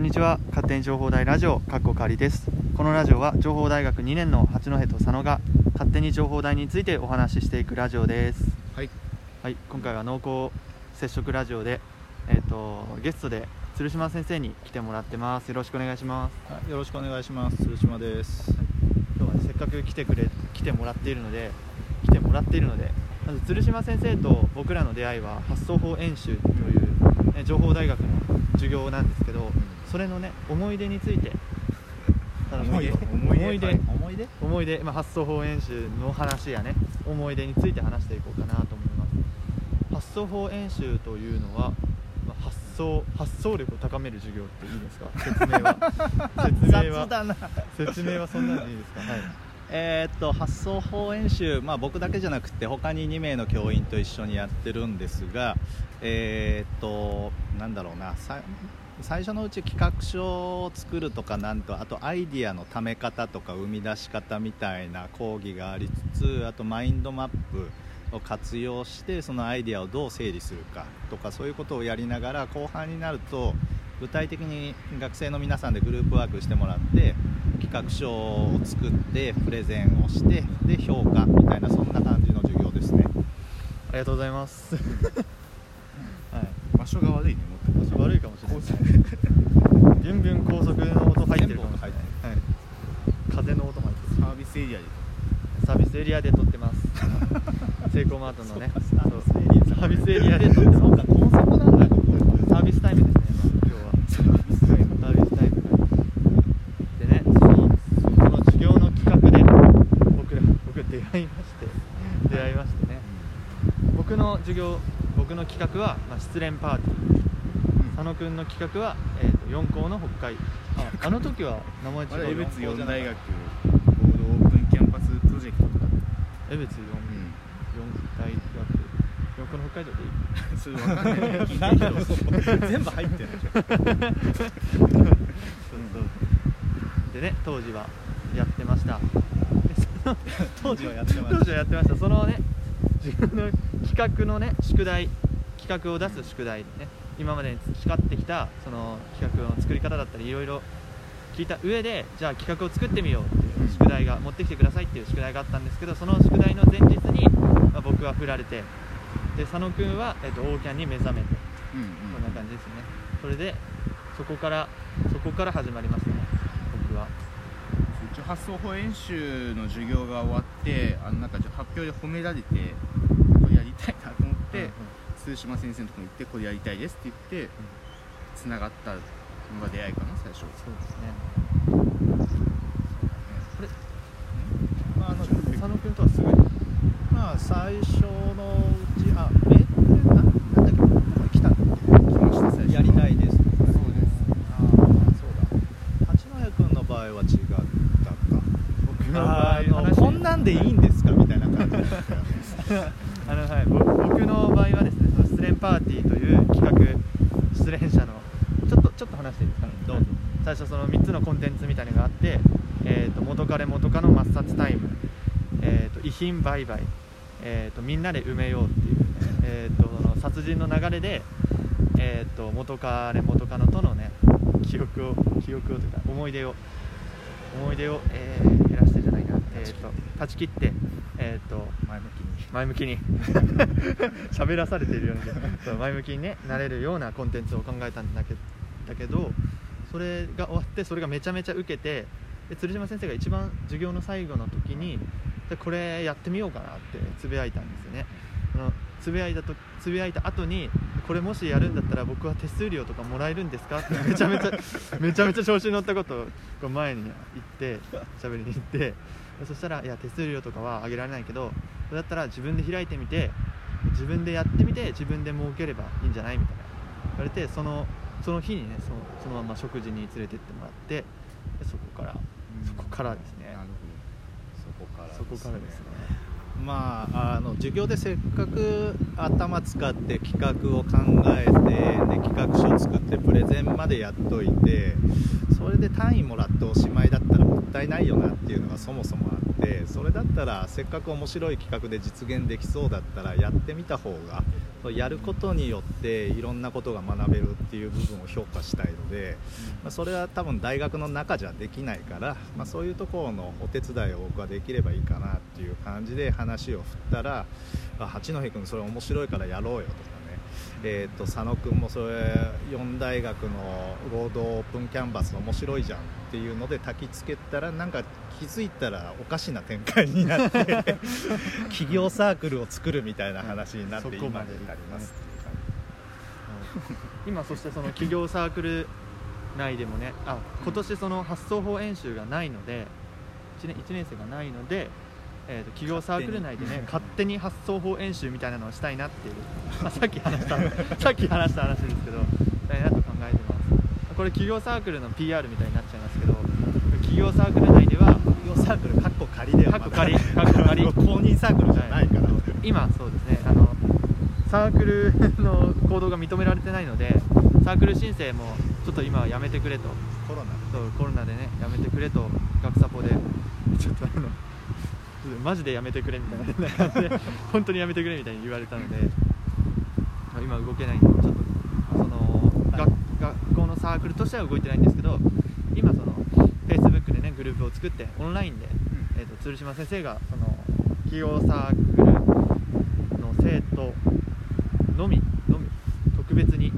こんにちは。勝手に情報大ラジオかっこかりです。このラジオは情報大学2年の八戸と佐野が勝手に情報大についてお話ししていくラジオです。はい。はい。今回は濃厚接触ラジオでえっ、とゲストで鶴島先生に来てもらってます。よろしくお願いします。はい。よろしくお願いします。鶴島です。今日は、ね、せっかく来てくれ来てもらっているので来てもらっているのでまず鶴島先生と僕らの出会いは発想法演習という、ね、情報大学の授業なんですけど、それのね思い出について思い出？思い出？はい。思い出？思い出、まあ、発想法演習の話やね。思い出について話していこうかなと思います。発想法演習というのは、まあ、発想発想力を高める授業っていいですか？説明は。説明は。説明はそんなんでいいですか？はいえーっと発想法演習、まあ、僕だけじゃなくて他に2名の教員と一緒にやってるんですがえーっとなんだろうな最初のうち企画書を作るとかなんとあとアイディアのため方とか生み出し方みたいな講義がありつつあとマインドマップを活用してそのアイデアをどう整理するかとかそういうことをやりながら後半になると具体的に学生の皆さんでグループワークしてもらって企画書を作ってプレゼンをしてで評価みたいなそんな感じの授業ですねありがとうございます。はい、場所が悪いね場所悪いかもしれない。ビュンビュン高速の音入ってるかもしれない。はい、風の音も入ってサービスエリアでる。サービスエリアで撮ってます。セイコーマートのね。サービスエリアで撮ってます。サービスタイムですね。今日は。サービスタイム。サービスタイム。でね、そのその授業の企画で僕ら僕出会いまして出会いましてね。僕の授業僕の企画はまあ失恋パーティー。佐野くんの企画は、えー、と4校の北海。ああの時は名前違うよ別四大学ボードオープンキャンパスプロジェクトとか。江別 4, うん。大学。4校の北海道でいいそれ分かんない 全部入ってるでしょそうそう。でね当時はやってました 当時はやってま当し時はやってました。そのね自分の企画のね宿題企画を出す宿題ね今までに培ってきたその企画の作り方だったりいろいろ聞いた上でじゃあ企画を作ってみようっていう宿題が持ってきてくださいっていう宿題があったんですけどその宿題の前日に、まあ僕は振られてで佐野くんは、えっとオーキャンに目覚めて。うんこんな感じですね。それでそこからそこから始まりましたね僕は一応発想法演習の授業が終わってあのなんか発表で褒められてこれやりたいなと思って、うんうん。通島先生のところに行ってこれやりたいですって言ってつながったのが出会いかな最初。そうですね。これまああの佐野くんとはすぐに？まあ最初のうちあえななんだっけどこ来たっ来ました最初けやりたいです。そうです。ああそうだ。八戸君の場合は違あ合のこんなんでいいんですか？みたいな感じだったよ。ねあのはい、ぼ僕の場合はですねその失恋パーティーという企画失恋者のちょっとちょっと話していいですか、どうぞ。最初その3つのコンテンツみたいなのがあって、えー、と元彼元カノ抹殺タイム、えー、と遺品売買、えー、とみんなで埋めようっていう、えー、とその殺人の流れで、えー、と元彼元カノとのね記憶を記憶をというか思い出を。思い出を、えーえー、と断ち切って、えー、と前向きに。前向きに。喋らされているような気がそう前向きにねなれるようなコンテンツを考えたんだけだけどそれが終わってそれがめちゃめちゃ受けてで鶴島先生が一番授業の最後の時にでこれやってみようかなってつぶやいたんですよね。そのつぶやいたとつぶやいた後にこれもしやるんだったら僕は手数料とかもらえるんですか？ってめちゃめちゃめちゃめちゃ調子に乗ったことを前に言って喋りに行ってそしたらいや手数料とかは上げられないけどそれだったら自分で開いてみて自分でやってみて自分で儲ければいいんじゃないみたいな。言われてそのその日にねそのそのまま食事に連れてってもらってでそこからそこからですね。そこからそこからですねまああの授業でせっかく頭使って企画を考えてで企画書を作ってプレゼンまでやっといてそれで単位もらっておしまいだったらもったいないよなっていうのがそもそもあてそれだったらせっかく面白い企画で実現できそうだったらやってみた方がやることによっていろんなことが学べるっていう部分を評価したいので、まあ、それは多分大学の中じゃできないから、まあ、そういうところのお手伝いを僕はできればいいかなっていう感じで話を振ったらあ八戸君それ面白いからやろうよとかねえー、と佐野君もそれ4大学の合同オープンキャンバス面白いじゃんっていうので焚きつけたらなんか気づいたらおかしな展開になって 企業サークルを作るみたいな話になってそこまで今になります。今そしてその企業サークル内でもねあ今年その発想法演習がないので 1, 年1年生がないので、えー、と企業サークル内でね勝手に。発想法演習みたいなのをしたいなっていう、まあ、さっき話したさっき話した話ですけどしたいなと考えてます。これ企業サークルの PR みたいになっちゃいますけど企業サークル内では企業サークルかっこ仮ではかっこ仮かっこ仮。公認サークルじゃないから、今そうですねあのサークルの行動が認められてないのでサークル申請もちょっと今はやめてくれと。コロナ。そうコロナでねやめてくれと学サポで。ちょっとあのマジでやめてくれみたいな感じで 本当にやめてくれみたいに言われたのでまあ今動けないんでちょっとその学学校のサークルとしては動いてないんですけど今その Facebook でねグループを作ってオンラインで、えー、と鶴島先生がその企業サークルの生徒のみのみ特別に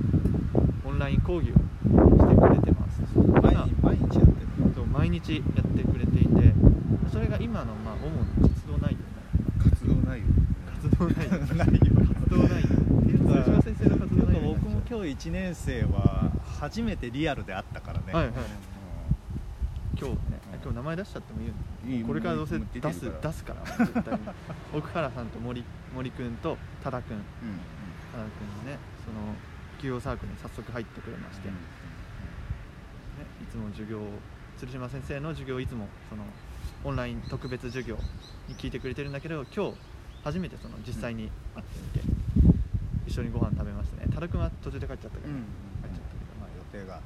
オンライン講義をしてくれてます。毎今日毎日やってる毎日やってくれて今のまあ主な活動内容活動内容活動内容活動内容鶴島先生の活動内容僕も今日1年生は初めてリアルで会ったからね、はいはい今日ね今日名前出しちゃってもいいよこれからどうせ出す出すから絶対に奥原さんと森森くんと多田くんうん多田くんがねその企業サークルに早速入ってくれまして、ね、いつも授業鶴島先生の授業をいつもそのオンライン特別授業に聞いてくれてるんだけど今日初めてその実際に会ってみて、一緒にご飯食べましたね。多田くんは途中で帰っちゃったけど、うんうん帰っちゃったけど、まあ予定があっ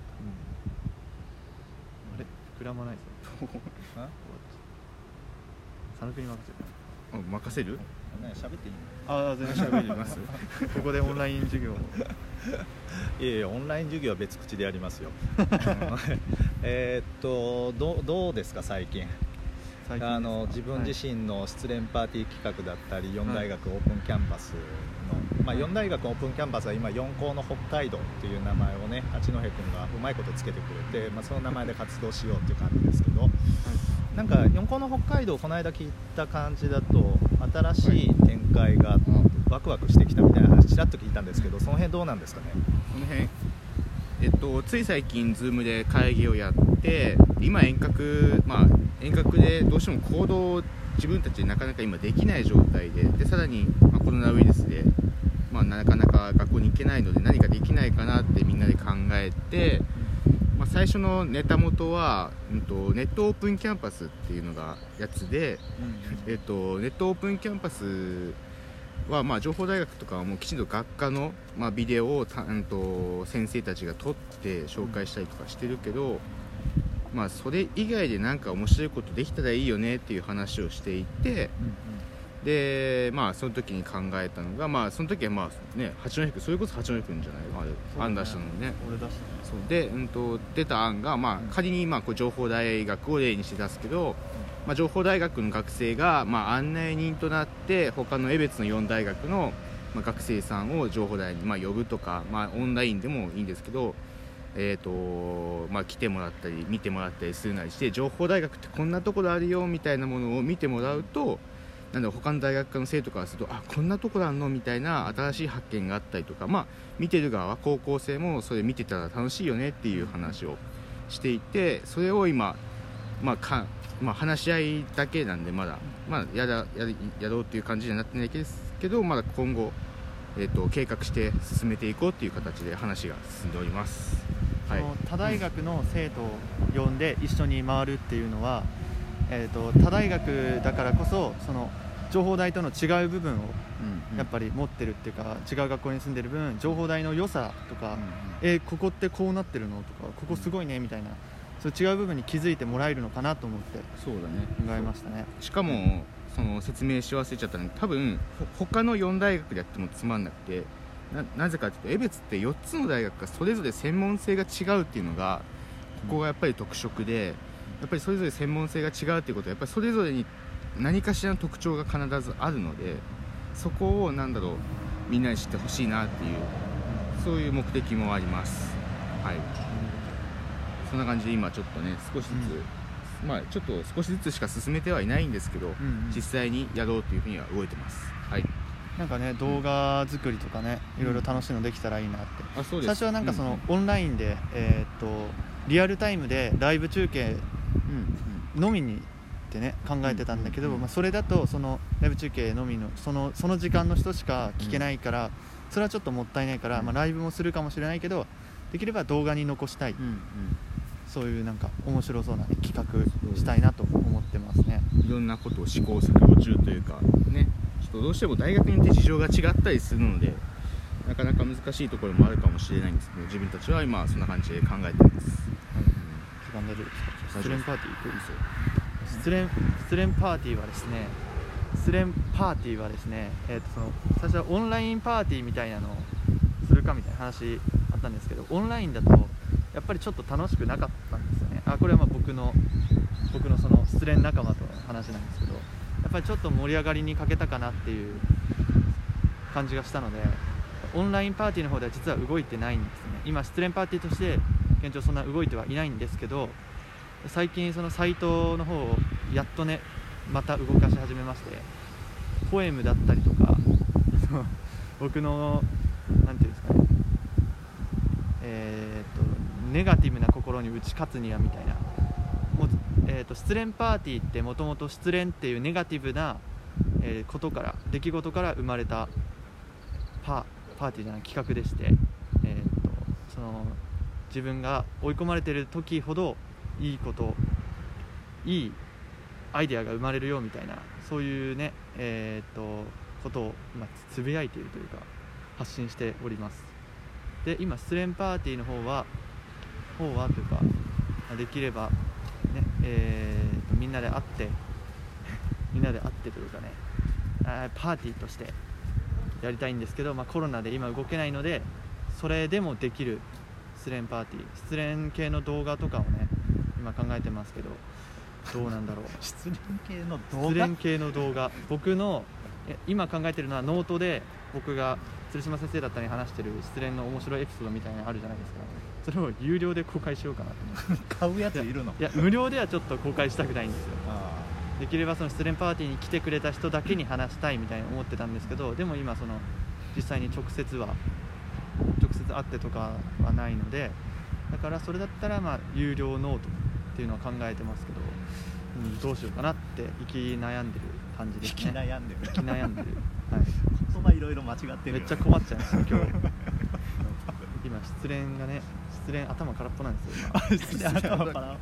あれ？膨らまないぞ。佐野くんに任せる？あ任せる？ね喋っていいああ全然喋ります。ここでオンライン授業 いやいやオンライン授業は別口でやりますよ。えーっとどうどうですか最近？最近あの自分自身の失恋パーティー企画だったり、4大学オープンキャンバスの、まあ、はい4大学オープンキャンバスは今4校の北海道っていう名前をね八戸君がうまいことつけてくれて、まあ、その名前で活動しようっていう感じですけど。なんか4校の北海道この間聞いた感じだと新しい展開がワクワクしてきたみたいな話ちらっと聞いたんですけどその辺どうなんですかね？この辺えっとつい最近 Zoom で会議をやって今遠隔まあ遠隔でどうしても行動を自分たちでなかなか今できない状態ででさらに、まあ、コロナウイルスで、まあ、なかなか学校に行けないので何かできないかなってみんなで考えて、まあ、最初のネタ元は、うん、とネットオープンキャンパスっていうのがやつで、えっと、ネットオープンキャンパスは、まあ、情報大学とかはもうきちんと学科の、まあ、ビデオをた、うん、と先生たちが撮って紹介したりとかしてるけど、まあ、それ以外で何か面白いことできたらいいよねっていう話をしていてで、まあ、その時に考えたのが、まあ、その時は、まあね、八戸君それこそ八戸君じゃないあれそうだね。案出したのね。俺出したね。そう。で、うん、と出た案が、まあ、仮に、まあ、こう情報大学を例にして出すけど、まあ、情報大学の学生が、まあ、案内人となって他の江別の4大学の、まあ、学生さんを情報大に、まあ、呼ぶとか、まあ、オンラインでもいいんですけど、えーとまあ、来てもらったり見てもらったりするなりして情報大学ってこんなところあるよみたいなものを見てもらうとなんだろう他の大学科の生徒からするとあこんなところあるのみたいな新しい発見があったりとか、まあ、見てる側は高校生もそれ見てたら楽しいよねっていう話をしていてそれを今、まあかまあ、話し合いだけなんでまだ、まあ、やらややろうっていう感じにはなってないですけどまだ今後、えー、と計画して進めていこうっていう形で話が進んでおります。はいその他大学の生徒を呼んで一緒に回るっていうのは、えー、と他大学だからこそその情報大との違う部分をやっぱり持ってるっていうか、違う学校に住んでる分情報大の良さとか、えーここってこうなってるのとかここすごいねみたいなそう違う部分に気づいてもらえるのかなと思ってそうだね。考えましたね。しかもその説明し忘れちゃったのに多分ほ他の4大学でやってもつまんなくてななぜかというと江別って4つの大学がそれぞれ専門性が違うっていうのがここがやっぱり特色でやっぱりそれぞれ専門性が違うっていうことはやっぱりそれぞれに何かしらの特徴が必ずあるのでそこをなんだろうみんなに知ってほしいなっていうそういう目的もあります。はい。そんな感じで今ちょっとね少しずつ、まあちょっと少しずつしか進めてはいないんですけど、うんうん。実際にやろうというふうには動いてます。はい。なんかね動画作りとかねいろいろ楽しいのできたらいいなって。あそうです。最初はなんかその、オンラインでえーっとリアルタイムでライブ中継うんのみにってね考えてたんだけど、まあ、それだとそのライブ中継のみのそのその時間の人しか聞けないから、それはちょっともったいないから、まあ、ライブもするかもしれないけどできれば動画に残したい、うんうんそういうなんか面白そうな、ね、企画したいなと思ってますね。いろんなことを試行錯誤中というかねちょっとどうしても大学によって事情が違ったりするのでなかなか難しいところもあるかもしれないんですけど自分たちは今そんな感じで考えてます、時間大丈夫ですか？失恋パーティー行く失恋失恋パーティーはですね失恋パーティーはですね、えー、とその最初はオンラインパーティーみたいなのをするかみたいな話あったんですけどオンラインだとやっぱりちょっと楽しくなかったんですよね。あこれはまあ僕の僕のその失恋仲間との話なんですけどやっぱりちょっと盛り上がりに欠けたかなっていう感じがしたのでオンラインパーティーの方では実は動いてないんですね。今失恋パーティーとして現状そんな動いてはいないんですけど最近そのサイトの方をやっとねまた動かし始めましてポエムだったりとか僕のなんていうんですかねえー、とネガティブな心に打ち勝つにはみたいなもう、えー、と失恋パーティーってもともと失恋っていうネガティブな、えーことから出来事から生まれたパパーティーじゃない企画でして、自分が追い込まれてる時ほどいいこといいアイデアが生まれるよみたいなそういうねえー、とことを、ま、つぶやいているというか発信しております。で今失恋パーティーの方は方はというかできればねえー、とみんなで会って みんなで会ってというかねーパーティーとしてやりたいんですけど、まあ、コロナで今動けないのでそれでもできる失恋パーティー失恋系の動画とかをね今考えてますけどどうなんだろう。失恋系の動失画恋系の動画。僕のえ今考えてるのはノートで僕が鶴島先生だったり話してる失恋の面白いエピソードみたいなのあるじゃないですか。それを有料で公開しようかなと思って。買うやついるの？いや無料ではちょっと公開したくないんですよ。あできればその失恋パーティーに来てくれた人だけに話したいみたいに思ってたんですけどでも今その実際に直接は直接会ってとかはないのでだからそれだったらまあ有料ノートっていうのは考えてますけど、うん、どうしようかなって生き悩んでる感じですね。悩んでる。生き悩んでる、はい、言葉いろいろ間違ってるめっちゃ困っちゃうんですよ今日。今失恋がね失恋頭空っぽなんですよ今。失恋頭パラパラはい。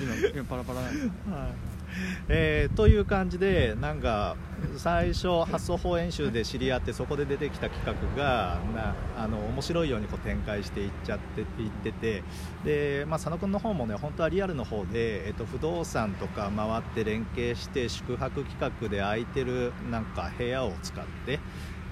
今今パラパラなんですよ。ね えーという感じでなんか最初発想法演習で知り合ってそこで出てきた企画がなあの面白いようにこう展開していっちゃっていっててで、まあ、佐野君の方もね本当はリアルの方で、えっと不動産とか回って連携して宿泊企画で空いてるなんか部屋を使って。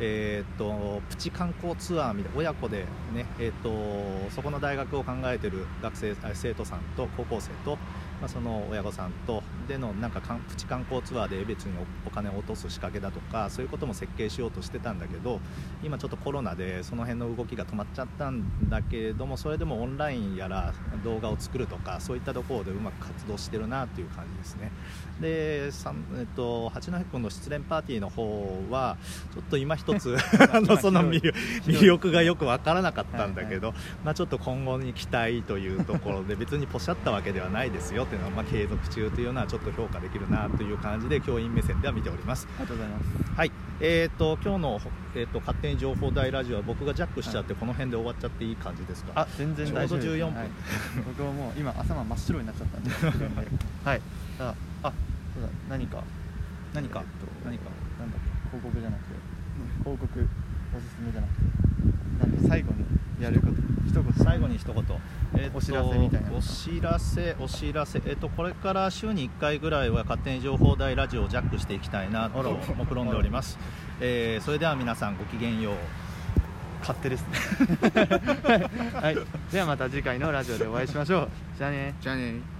えー、とプチ観光ツアーみたいな親子で、ねえー、とそこの大学を考えてる学生生徒さんと高校生と、まあ、その親御さんとでのなんかかんプチ観光ツアーで江別におお金を落とす仕掛けだとかそういうことも設計しようとしてたんだけど今ちょっとコロナでその辺の動きが止まっちゃったんだけれどもそれでもオンラインやら動画を作るとかそういったところでうまく活動してるなっていう感じですね。でえっと、八戸君の失恋パーティーの方はちょっと今一つ あのその魅力魅力がよく分からなかったんだけど、まあ、ちょっと今後に期待というところで別にポシャったわけではないですよっていうのは、まあ、継続中というのはちょっと評価できるなという感じで教員目線では見ております。ありがとうございます。はい、えー、と今日の、えー、と勝手に情報大ラジオは僕がジャックしちゃってこの辺で終わっちゃっていい感じですか、あ全然大丈夫ちょうど14分。はい。僕はもう今頭真っ白になっちゃったんで。はい。ああそうだ何か？何か、えっと何か？なんだっけ？広告じゃなくて。広告おすすめじゃなくてなんで最後にやること一言。最後に一言、えっとお知らせみたいなのお知らせ。お知らせ。えっとこれから週に1回ぐらいは勝手に情報大ラジオをジャックしていきたいなと目論んでおります、えーそれでは皆さんごきげんよう。勝手ですね。はい。ではまた次回のラジオでお会いしましょう。じゃあね。じゃあね